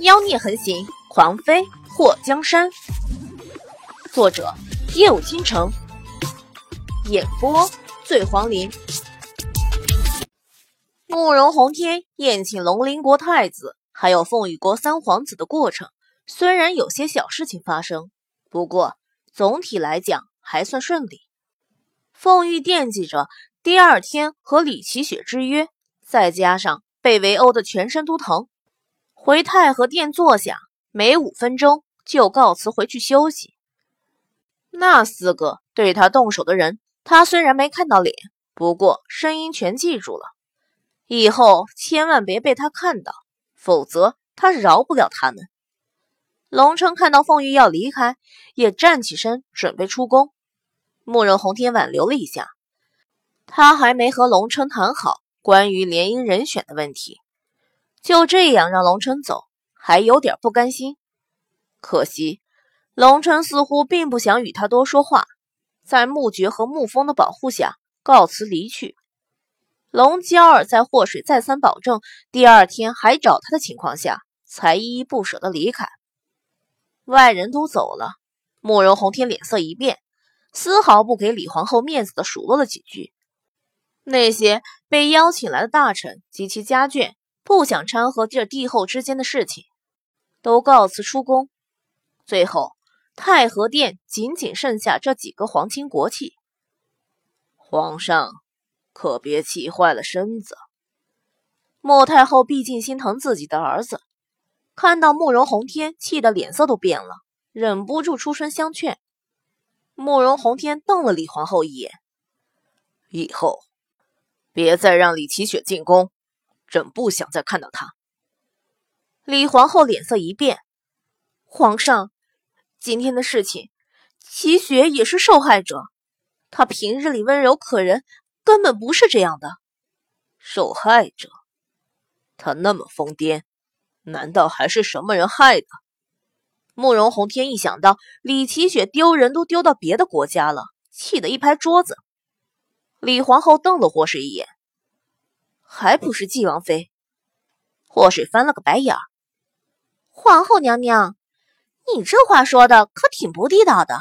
妖孽横行，狂妃祸江山。作者：夜舞倾城，演播：醉黄林。慕容宏天宴请龙鳞国太子，还有凤羽国三皇子的过程，虽然有些小事情发生，不过总体来讲还算顺利。凤玉惦记着第二天和李奇雪之约，再加上被围殴的全身都疼。回太和殿坐下，没五分钟就告辞回去休息。那四个对他动手的人，他虽然没看到脸，不过声音全记住了。以后千万别被他看到，否则他饶不了他们。龙琛看到凤玉要离开，也站起身准备出宫。慕容宏天挽留了一下，他还没和龙琛谈好关于联姻人选的问题。就这样让龙琛走，还有点不甘心。可惜，龙琛似乎并不想与他多说话，在穆爵和穆风的保护下告辞离去。龙娇儿在祸水再三保证第二天还找他的情况下，才依依不舍地离开。外人都走了，慕容宏天脸色一变，丝毫不给李皇后面子的数落了几句。那些被邀请来的大臣及其家眷。不想掺和这帝后之间的事情，都告辞出宫。最后，太和殿仅仅剩下这几个皇亲国戚。皇上可别气坏了身子。莫太后毕竟心疼自己的儿子，看到慕容宏天，气得脸色都变了，忍不住出声相劝。慕容宏天瞪了李皇后一眼：“以后别再让李奇雪进宫。”朕不想再看到他。李皇后脸色一变，皇上，今天的事情，齐雪也是受害者。她平日里温柔可人，根本不是这样的。受害者？她那么疯癫，难道还是什么人害的？慕容宏天一想到李齐雪丢人都丢到别的国家了，气得一拍桌子。李皇后瞪了霍氏一眼。还不是纪王妃？祸水翻了个白眼儿。皇后娘娘，你这话说的可挺不地道的。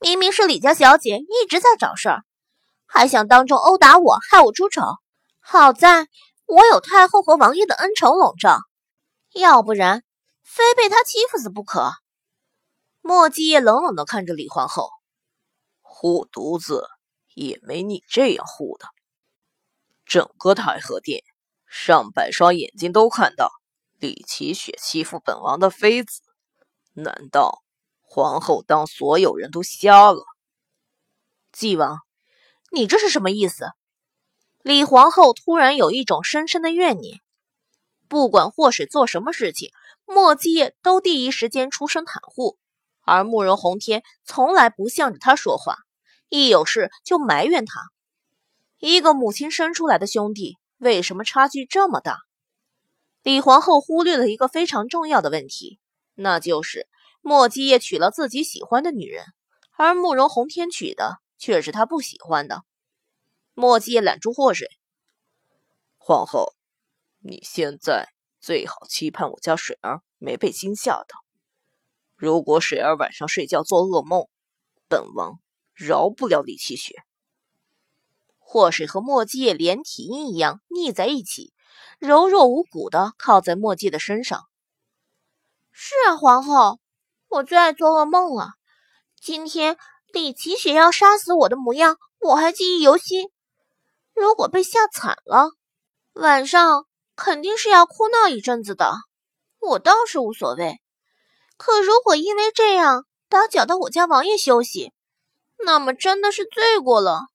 明明是李家小姐一直在找事儿，还想当众殴打我，害我出丑。好在我有太后和王爷的恩宠笼罩，要不然非被他欺负死不可。莫继业冷冷地看着李皇后，护犊子也没你这样护的。整个太和殿，上百双眼睛都看到李奇雪欺负本王的妃子，难道皇后当所有人都瞎了？纪王，你这是什么意思？李皇后突然有一种深深的怨念。不管祸水做什么事情，莫继业都第一时间出声袒护，而慕容宏天从来不向着他说话，一有事就埋怨他。一个母亲生出来的兄弟，为什么差距这么大？李皇后忽略了一个非常重要的问题，那就是莫基业娶了自己喜欢的女人，而慕容宏天娶的却是他不喜欢的。莫基业揽住祸水，皇后，你现在最好期盼我家水儿没被惊吓到。如果水儿晚上睡觉做噩梦，本王饶不了李七雪。祸水和墨迹连体婴一样腻在一起，柔弱无骨的靠在墨迹的身上。是啊，皇后，我最爱做噩梦了。今天李奇雪要杀死我的模样，我还记忆犹新。如果被吓惨了，晚上肯定是要哭闹一阵子的。我倒是无所谓，可如果因为这样打搅到我家王爷休息，那么真的是罪过了。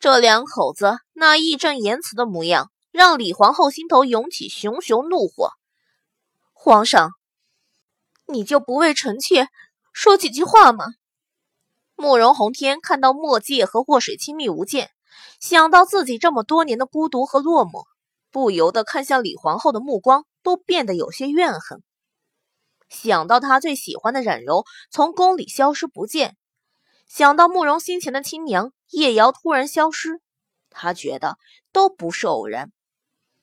这两口子那义正言辞的模样，让李皇后心头涌起熊熊怒火。皇上，你就不为臣妾说几句话吗？慕容宏天看到墨界和祸水亲密无间，想到自己这么多年的孤独和落寞，不由得看向李皇后的目光都变得有些怨恨。想到他最喜欢的冉柔从宫里消失不见。想到慕容心前的亲娘叶瑶突然消失，他觉得都不是偶然。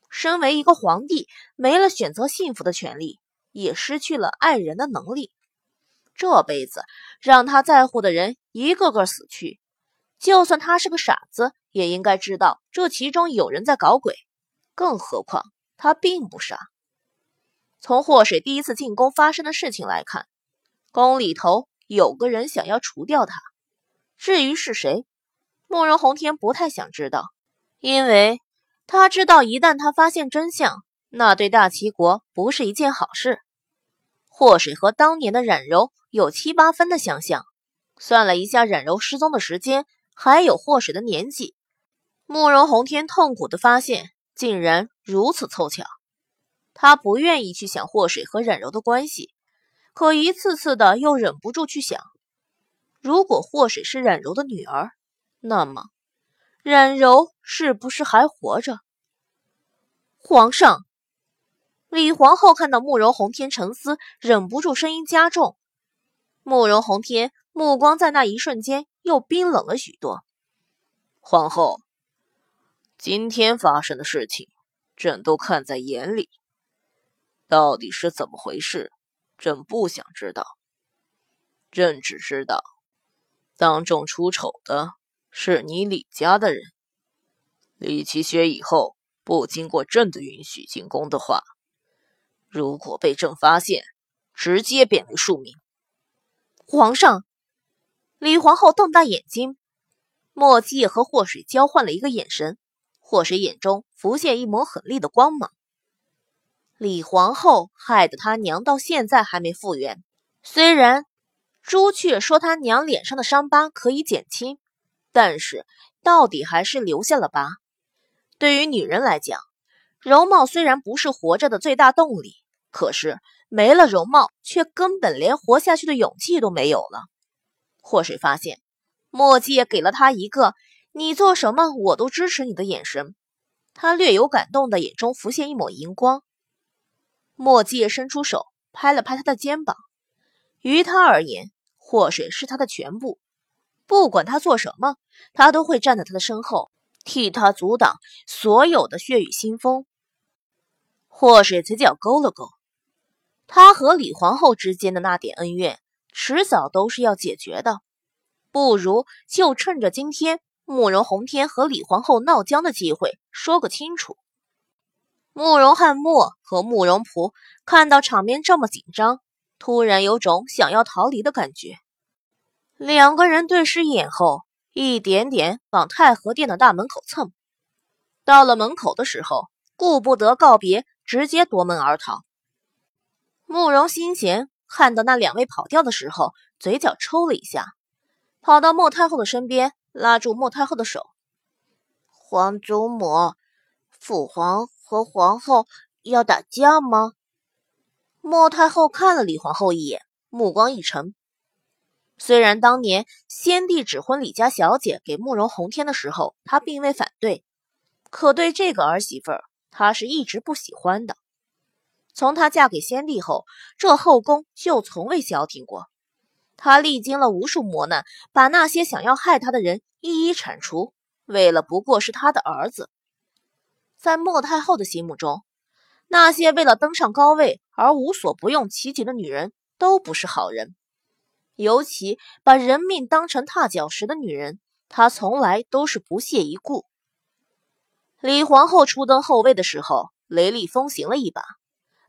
身为一个皇帝，没了选择幸福的权利，也失去了爱人的能力。这辈子让他在乎的人一个个死去，就算他是个傻子，也应该知道这其中有人在搞鬼。更何况他并不傻。从祸水第一次进宫发生的事情来看，宫里头有个人想要除掉他。至于是谁，慕容宏天不太想知道，因为他知道一旦他发现真相，那对大齐国不是一件好事。祸水和当年的冉柔有七八分的相像，算了一下冉柔失踪的时间，还有祸水的年纪，慕容宏天痛苦的发现，竟然如此凑巧。他不愿意去想祸水和冉柔的关系，可一次次的又忍不住去想：如果祸水是冉柔的女儿，那么冉柔是不是还活着？皇上，李皇后看到慕容宏天沉思，忍不住声音加重。慕容宏天目光在那一瞬间又冰冷了许多。皇后，今天发生的事情，朕都看在眼里。到底是怎么回事？朕不想知道。朕只知道，当众出丑的是你李家的人。李奇学以后不经过朕的允许进宫的话，如果被朕发现，直接贬为庶民。皇上，李皇后瞪大眼睛。莫七也和祸水交换了一个眼神，祸水眼中浮现一抹狠厉的光芒。李皇后害得他娘到现在还没复原。虽然朱雀说他娘脸上的伤疤可以减轻，但是到底还是留下了疤。对于女人来讲，容貌虽然不是活着的最大动力，可是没了容貌，却根本连活下去的勇气都没有了。祸水发现，墨迹也给了他一个“你做什么我都支持你的”眼神。他略有感动的眼中浮现一抹荧光。墨迹伸出手拍了拍他的肩膀，于他而言，祸水是他的全部，不管他做什么，他都会站在他的身后，替他阻挡所有的血雨腥风。祸水嘴角勾了勾，他和李皇后之间的那点恩怨，迟早都是要解决的，不如就趁着今天慕容宏天和李皇后闹僵的机会说个清楚。慕容翰墨和慕容仆看到场面这么紧张，突然有种想要逃离的感觉。两个人对视一眼后，一点点往太和殿的大门口蹭。到了门口的时候，顾不得告别，直接夺门而逃。慕容心贤看到那两位跑掉的时候，嘴角抽了一下，跑到莫太后的身边，拉住莫太后的手：“皇祖母，父皇。”和皇后要打架吗？莫太后看了李皇后一眼，目光一沉。虽然当年先帝指婚李家小姐给慕容宏天的时候，她并未反对，可对这个儿媳妇儿，她是一直不喜欢的。从她嫁给先帝后，这后宫就从未消停过。她历经了无数磨难，把那些想要害她的人一一铲除，为了不过是她的儿子。在莫太后的心目中，那些为了登上高位而无所不用其极的女人都不是好人。尤其把人命当成踏脚石的女人，她从来都是不屑一顾。李皇后初登后位的时候，雷厉风行了一把，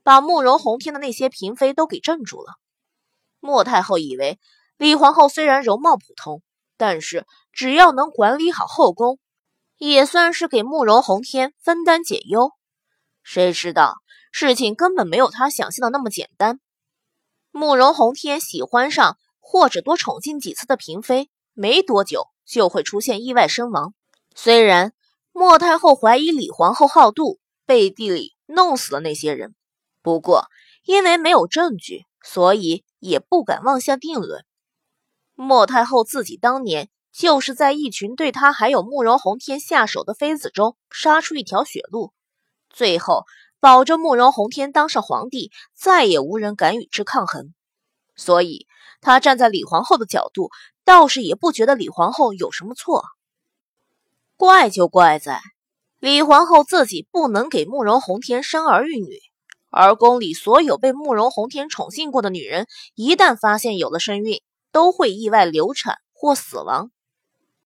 把慕容宏天的那些嫔妃都给镇住了。莫太后以为李皇后虽然容貌普通，但是只要能管理好后宫。也算是给慕容宏天分担解忧，谁知道事情根本没有他想象的那么简单。慕容宏天喜欢上或者多宠幸几次的嫔妃，没多久就会出现意外身亡。虽然莫太后怀疑李皇后好妒，背地里弄死了那些人，不过因为没有证据，所以也不敢妄下定论。莫太后自己当年。就是在一群对她还有慕容宏天下手的妃子中杀出一条血路，最后保着慕容宏天当上皇帝，再也无人敢与之抗衡。所以，他站在李皇后的角度，倒是也不觉得李皇后有什么错。怪就怪在李皇后自己不能给慕容宏天生儿育女，而宫里所有被慕容宏天宠幸过的女人，一旦发现有了身孕，都会意外流产或死亡。